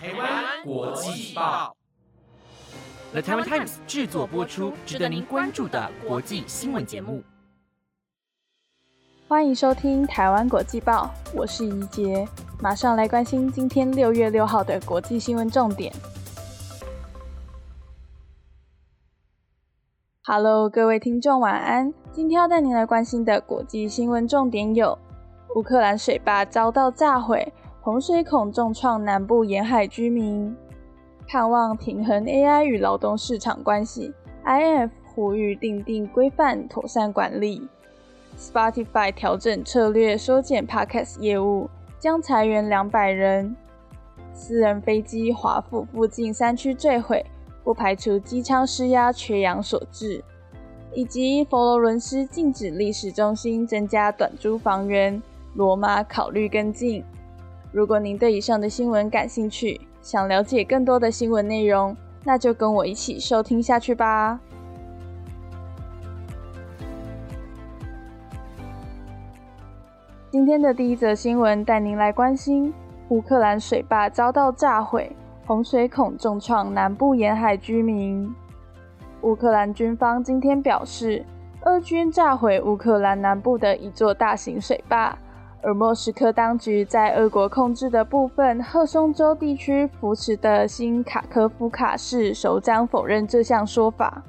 台湾国际报，The Taiwan Times 制作播出，值得您关注的国际新闻节目。欢迎收听台湾国际报，我是怡杰，马上来关心今天六月六号的国际新闻重点。Hello，各位听众，晚安。今天要带您来关心的国际新闻重点有：乌克兰水坝遭到炸毁，洪水恐重创南部沿海居民；盼望平衡 AI 与劳动市场关系，IF 呼吁定定规范，妥善管理；Spotify 调整策略，缩减 Podcast 业务，将裁员两百人；私人飞机华府附近山区坠毁。不排除机舱失压缺氧所致，以及佛罗伦斯禁止历史中心增加短租房源，罗马考虑跟进。如果您对以上的新闻感兴趣，想了解更多的新闻内容，那就跟我一起收听下去吧。今天的第一则新闻带您来关心乌克兰水坝遭到炸毁。洪水恐重创南部沿海居民。乌克兰军方今天表示，俄军炸毁乌克兰南部的一座大型水坝，而莫斯科当局在俄国控制的部分赫松州地区扶持的新卡科夫卡市首长否认这项说法。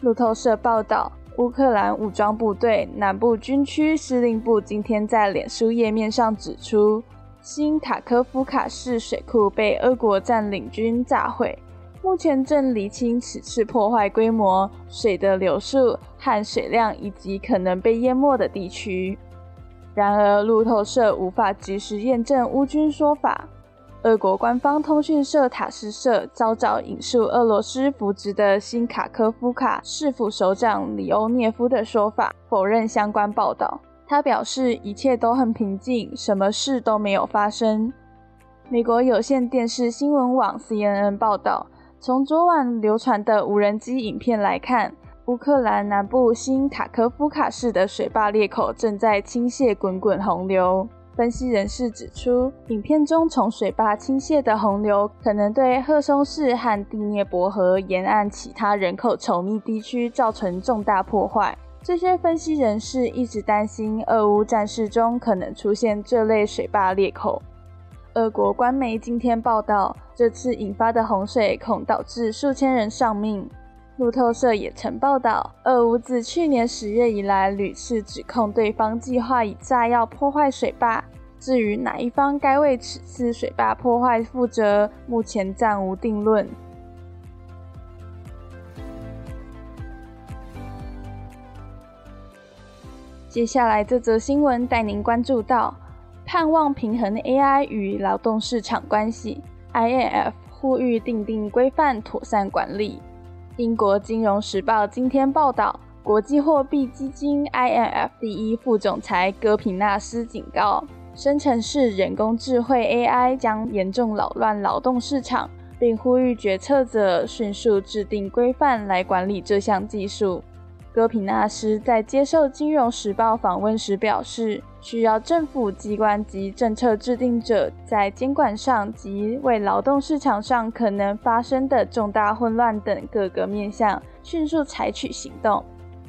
路透社报道，乌克兰武装部队南部军区司令部今天在脸书页面上指出。新卡科夫卡市水库被俄国占领军炸毁，目前正厘清此次破坏规模、水的流速和水量以及可能被淹没的地区。然而，路透社无法及时验证乌军说法。俄国官方通讯社塔斯社早早引述俄罗斯扶植的新卡科夫卡市府首长里欧涅夫的说法，否认相关报道。他表示一切都很平静，什么事都没有发生。美国有线电视新闻网 CNN 报道，从昨晚流传的无人机影片来看，乌克兰南部新卡科夫卡市的水坝裂口正在倾泻滚滚洪流。分析人士指出，影片中从水坝倾泻的洪流可能对赫松市和第聂伯河沿岸其他人口稠密地区造成重大破坏。这些分析人士一直担心，俄乌战事中可能出现这类水坝裂口。俄国官媒今天报道，这次引发的洪水恐导致数千人丧命。路透社也曾报道，俄乌自去年十月以来屡次指控对方计划以炸药破坏水坝。至于哪一方该为此次水坝破坏负责，目前暂无定论。接下来这则新闻带您关注到，盼望平衡 AI 与劳动市场关系，INF 呼吁定定规范，妥善管理。英国金融时报今天报道，国际货币基金 INF 第一副总裁戈平纳斯警告，生成式人工智慧 AI 将严重扰乱劳动市场，并呼吁决策者迅速制定规范来管理这项技术。戈平纳斯在接受《金融时报》访问时表示，需要政府机关及政策制定者在监管上及为劳动市场上可能发生的重大混乱等各个面向迅速采取行动。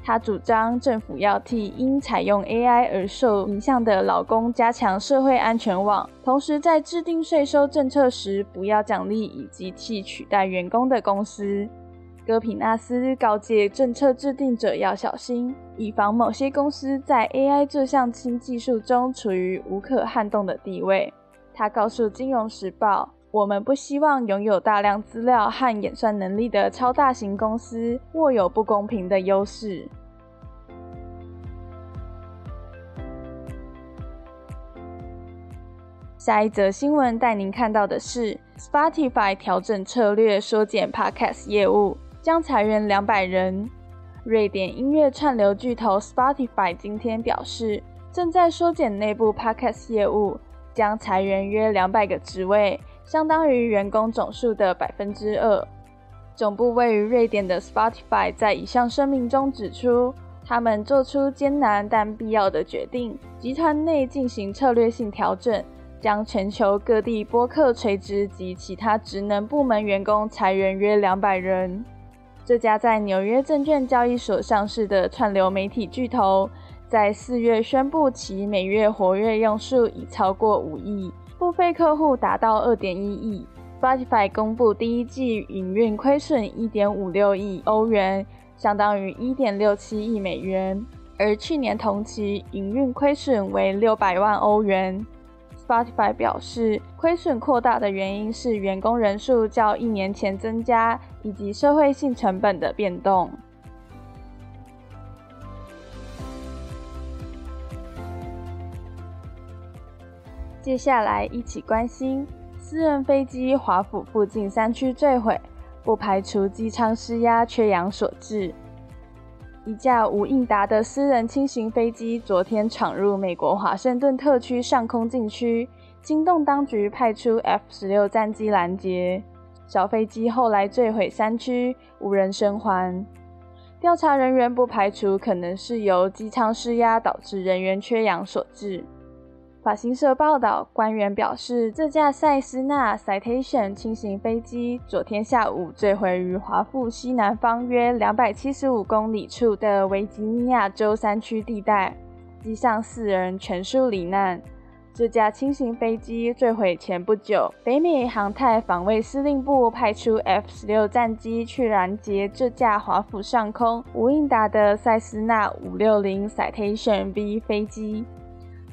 他主张政府要替因采用 AI 而受影响的劳工加强社会安全网，同时在制定税收政策时不要奖励以及替取代员工的公司。戈皮纳斯告诫政策制定者要小心，以防某些公司在 AI 这项新技术中处于无可撼动的地位。他告诉《金融时报》：“我们不希望拥有大量资料和演算能力的超大型公司握有不公平的优势。”下一则新闻带您看到的是：Spotify 调整策略，缩减 Podcast 业务。将裁员两百人。瑞典音乐串流巨头 Spotify 今天表示，正在缩减内部 Podcast 业务，将裁员约两百个职位，相当于员工总数的百分之二。总部位于瑞典的 Spotify 在以上声明中指出，他们做出艰难但必要的决定，集团内进行策略性调整，将全球各地播客垂直及其他职能部门员工裁员约两百人。这家在纽约证券交易所上市的串流媒体巨头，在四月宣布其每月活跃用数已超过五亿，付费客户达到二点一亿。Spotify 公布第一季营运亏损一点五六亿欧元，相当于一点六七亿美元，而去年同期营运亏损为六百万欧元。Spotify 表示，亏损扩大的原因是员工人数较一年前增加，以及社会性成本的变动。接下来一起关心私人飞机华府附近山区坠毁，不排除机舱失压缺氧所致。一架无应答的私人轻型飞机昨天闯入美国华盛顿特区上空禁区，惊动当局派出 F 十六战机拦截。小飞机后来坠毁山区，无人生还。调查人员不排除可能是由机舱失压导致人员缺氧所致。法新社报道，官员表示，这架塞斯纳 Citation 轻型飞机昨天下午坠毁于华府西南方约两百七十五公里处的维吉尼亚州山区地带，机上四人全数罹难。这架轻型飞机坠毁前不久，北美航太防卫司令部派出 F 十六战机去拦截这架华府上空无应答的塞斯纳五六零 Citation V 飞机。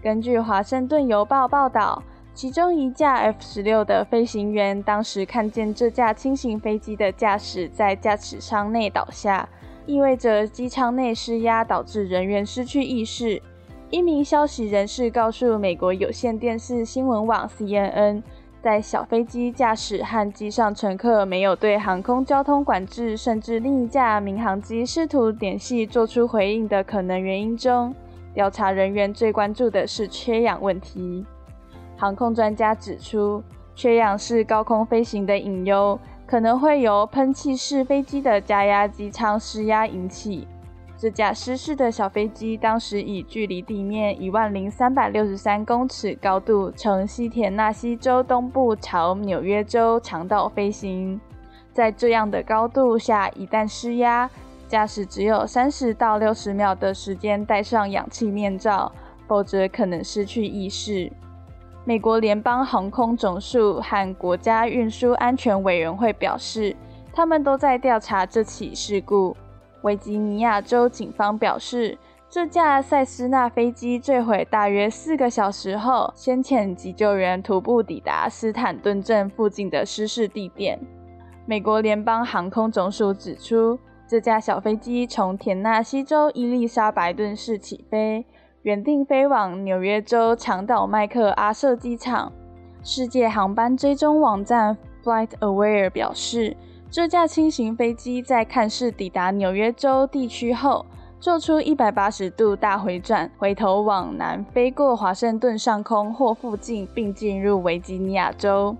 根据《华盛顿邮报》报道，其中一架 F 十六的飞行员当时看见这架轻型飞机的驾驶在驾驶舱内倒下，意味着机舱内失压导致人员失去意识。一名消息人士告诉美国有线电视新闻网 CNN，在小飞机驾驶和机上乘客没有对航空交通管制，甚至另一架民航机试图联系做出回应的可能原因中。调查人员最关注的是缺氧问题。航空专家指出，缺氧是高空飞行的隐忧，可能会由喷气式飞机的加压机舱失压引起。这架失事的小飞机当时以距离地面一万零三百六十三公尺高度，从西田纳西州东部朝纽约州长岛飞行。在这样的高度下，一旦失压，驾驶只有三十到六十秒的时间戴上氧气面罩，否则可能失去意识。美国联邦航空总署和国家运输安全委员会表示，他们都在调查这起事故。维吉尼亚州警方表示，这架塞斯纳飞机坠毁大约四个小时后，先遣急救员徒步抵达斯坦顿镇附近的失事地点。美国联邦航空总署指出。这架小飞机从田纳西州伊丽莎白顿市起飞，原定飞往纽约州长岛麦克阿瑟机场。世界航班追踪网站 FlightAware 表示，这架轻型飞机在看似抵达纽约州地区后，做出180度大回转，回头往南飞过华盛顿上空或附近，并进入维吉尼亚州。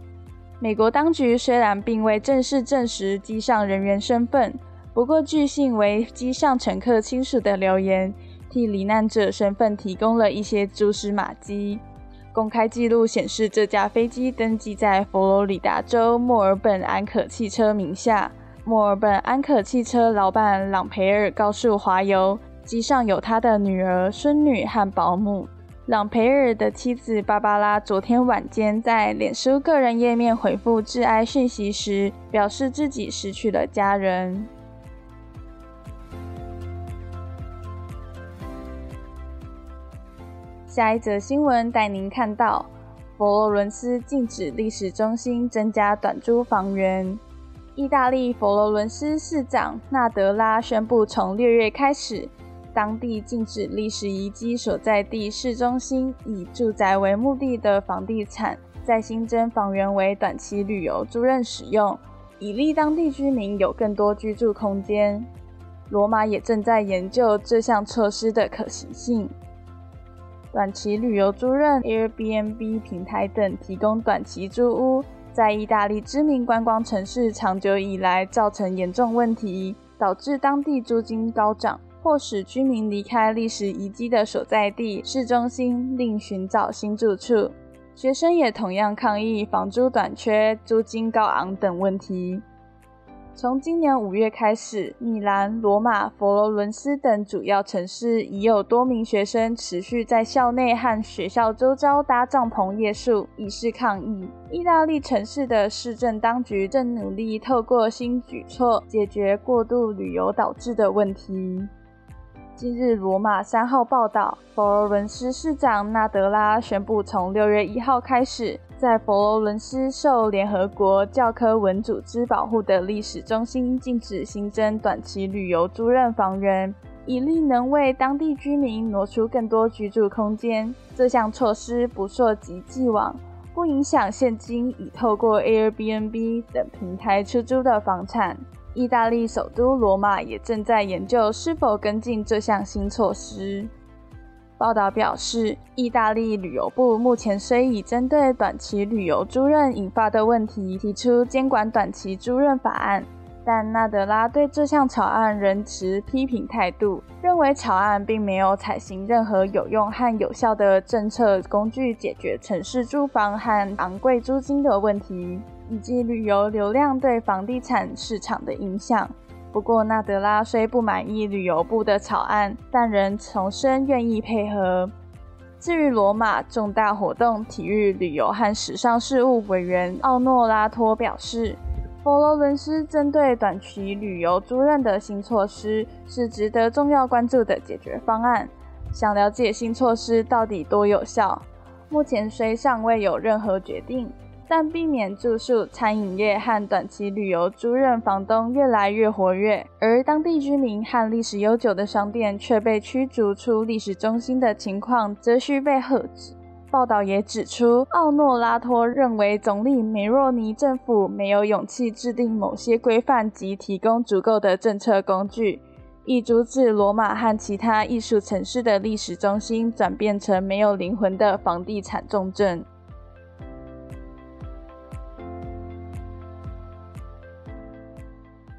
美国当局虽然并未正式证实机上人员身份。不过，据信为机上乘客亲属的留言，替罹难者身份提供了一些蛛丝马迹。公开记录显示，这架飞机登记在佛罗里达州墨尔本安可汽车名下。墨尔本安可汽车老板朗培尔告诉华邮，机上有他的女儿、孙女和保姆。朗培尔的妻子芭芭拉昨天晚间在脸书个人页面回复致哀讯息时，表示自己失去了家人。下一则新闻带您看到，佛罗伦斯禁止历史中心增加短租房源。意大利佛罗伦斯市长纳德拉宣布，从六月开始，当地禁止历史遗迹所在地市中心以住宅为目的的房地产再新增房源为短期旅游租任使用，以利当地居民有更多居住空间。罗马也正在研究这项措施的可行性。短期旅游租赁、Airbnb 平台等提供短期租屋，在意大利知名观光城市长久以来造成严重问题，导致当地租金高涨，迫使居民离开历史遗迹的所在地市中心，另寻找新住处。学生也同样抗议房租短缺、租金高昂等问题。从今年五月开始，米兰、罗马、佛罗伦斯等主要城市已有多名学生持续在校内和学校周遭搭帐篷夜宿，以示抗议。意大利城市的市政当局正努力透过新举措解决过度旅游导致的问题。今日罗马三号报道，佛罗伦斯市长纳德拉宣布，从六月一号开始。在佛罗伦斯受联合国教科文组织保护的历史中心禁止新增短期旅游租赁房源，以利能为当地居民挪出更多居住空间。这项措施不涉及既往，不影响现今已透过 Airbnb 等平台出租的房产。意大利首都罗马也正在研究是否跟进这项新措施。报道表示，意大利旅游部目前虽已针对短期旅游租赁引发的问题提出监管短期租赁法案，但纳德拉对这项草案仍持批评态度，认为草案并没有采行任何有用和有效的政策工具解决城市住房和昂贵租金的问题，以及旅游流量对房地产市场的影响。不过，纳德拉虽不满意旅游部的草案，但仍重申愿意配合。至于罗马重大活动、体育、旅游和时尚事务委员奥诺拉托表示，佛罗伦斯针对短期旅游租赁的新措施是值得重要关注的解决方案。想了解新措施到底多有效，目前虽尚未有任何决定。但避免住宿、餐饮业和短期旅游租赁房东越来越活跃，而当地居民和历史悠久的商店却被驱逐出历史中心的情况，则需被遏止。报道也指出，奥诺拉托认为总理梅若尼政府没有勇气制定某些规范及提供足够的政策工具，以阻止罗马和其他艺术城市的历史中心转变成没有灵魂的房地产重镇。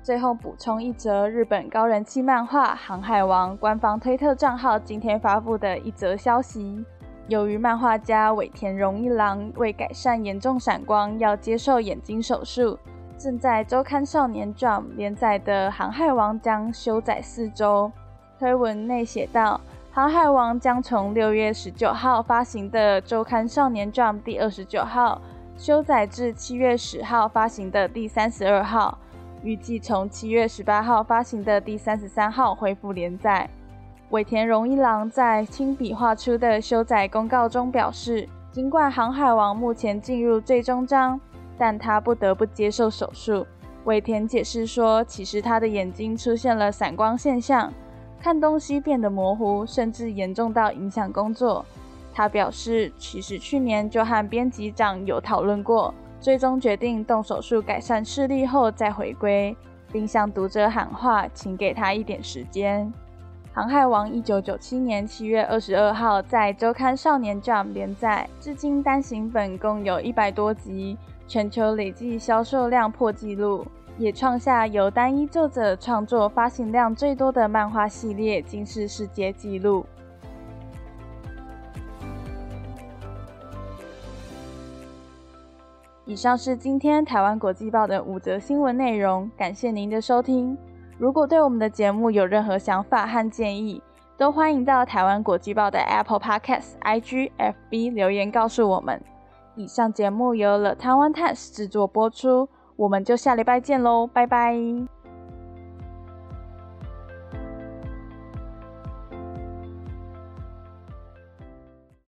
最后补充一则日本高人气漫画《航海王》官方推特账号今天发布的一则消息：由于漫画家尾田荣一郎为改善严重闪光要接受眼睛手术，正在周刊少年 Jump 连载的《航海王》将休载四周。推文内写道：“航海王将从六月十九号发行的周刊少年 Jump 第二十九号休载至七月十号发行的第三十二号。”预计从七月十八号发行的第三十三号恢复连载。尾田荣一郎在亲笔画出的修载公告中表示，尽管《航海王》目前进入最终章，但他不得不接受手术。尾田解释说，其实他的眼睛出现了散光现象，看东西变得模糊，甚至严重到影响工作。他表示，其实去年就和编辑长有讨论过。最终决定动手术改善视力后再回归，并向读者喊话，请给他一点时间。《航海王》一九九七年七月二十二号在周刊少年 Jump 连载，至今单行本共有一百多集，全球累计销售量破纪录，也创下由单一作者创作发行量最多的漫画系列金氏世界纪录。以上是今天台湾国际报的五则新闻内容，感谢您的收听。如果对我们的节目有任何想法和建议，都欢迎到台湾国际报的 Apple Podcast、IG、FB 留言告诉我们。以上节目由了台湾 Times 制作播出，我们就下礼拜见喽，拜拜。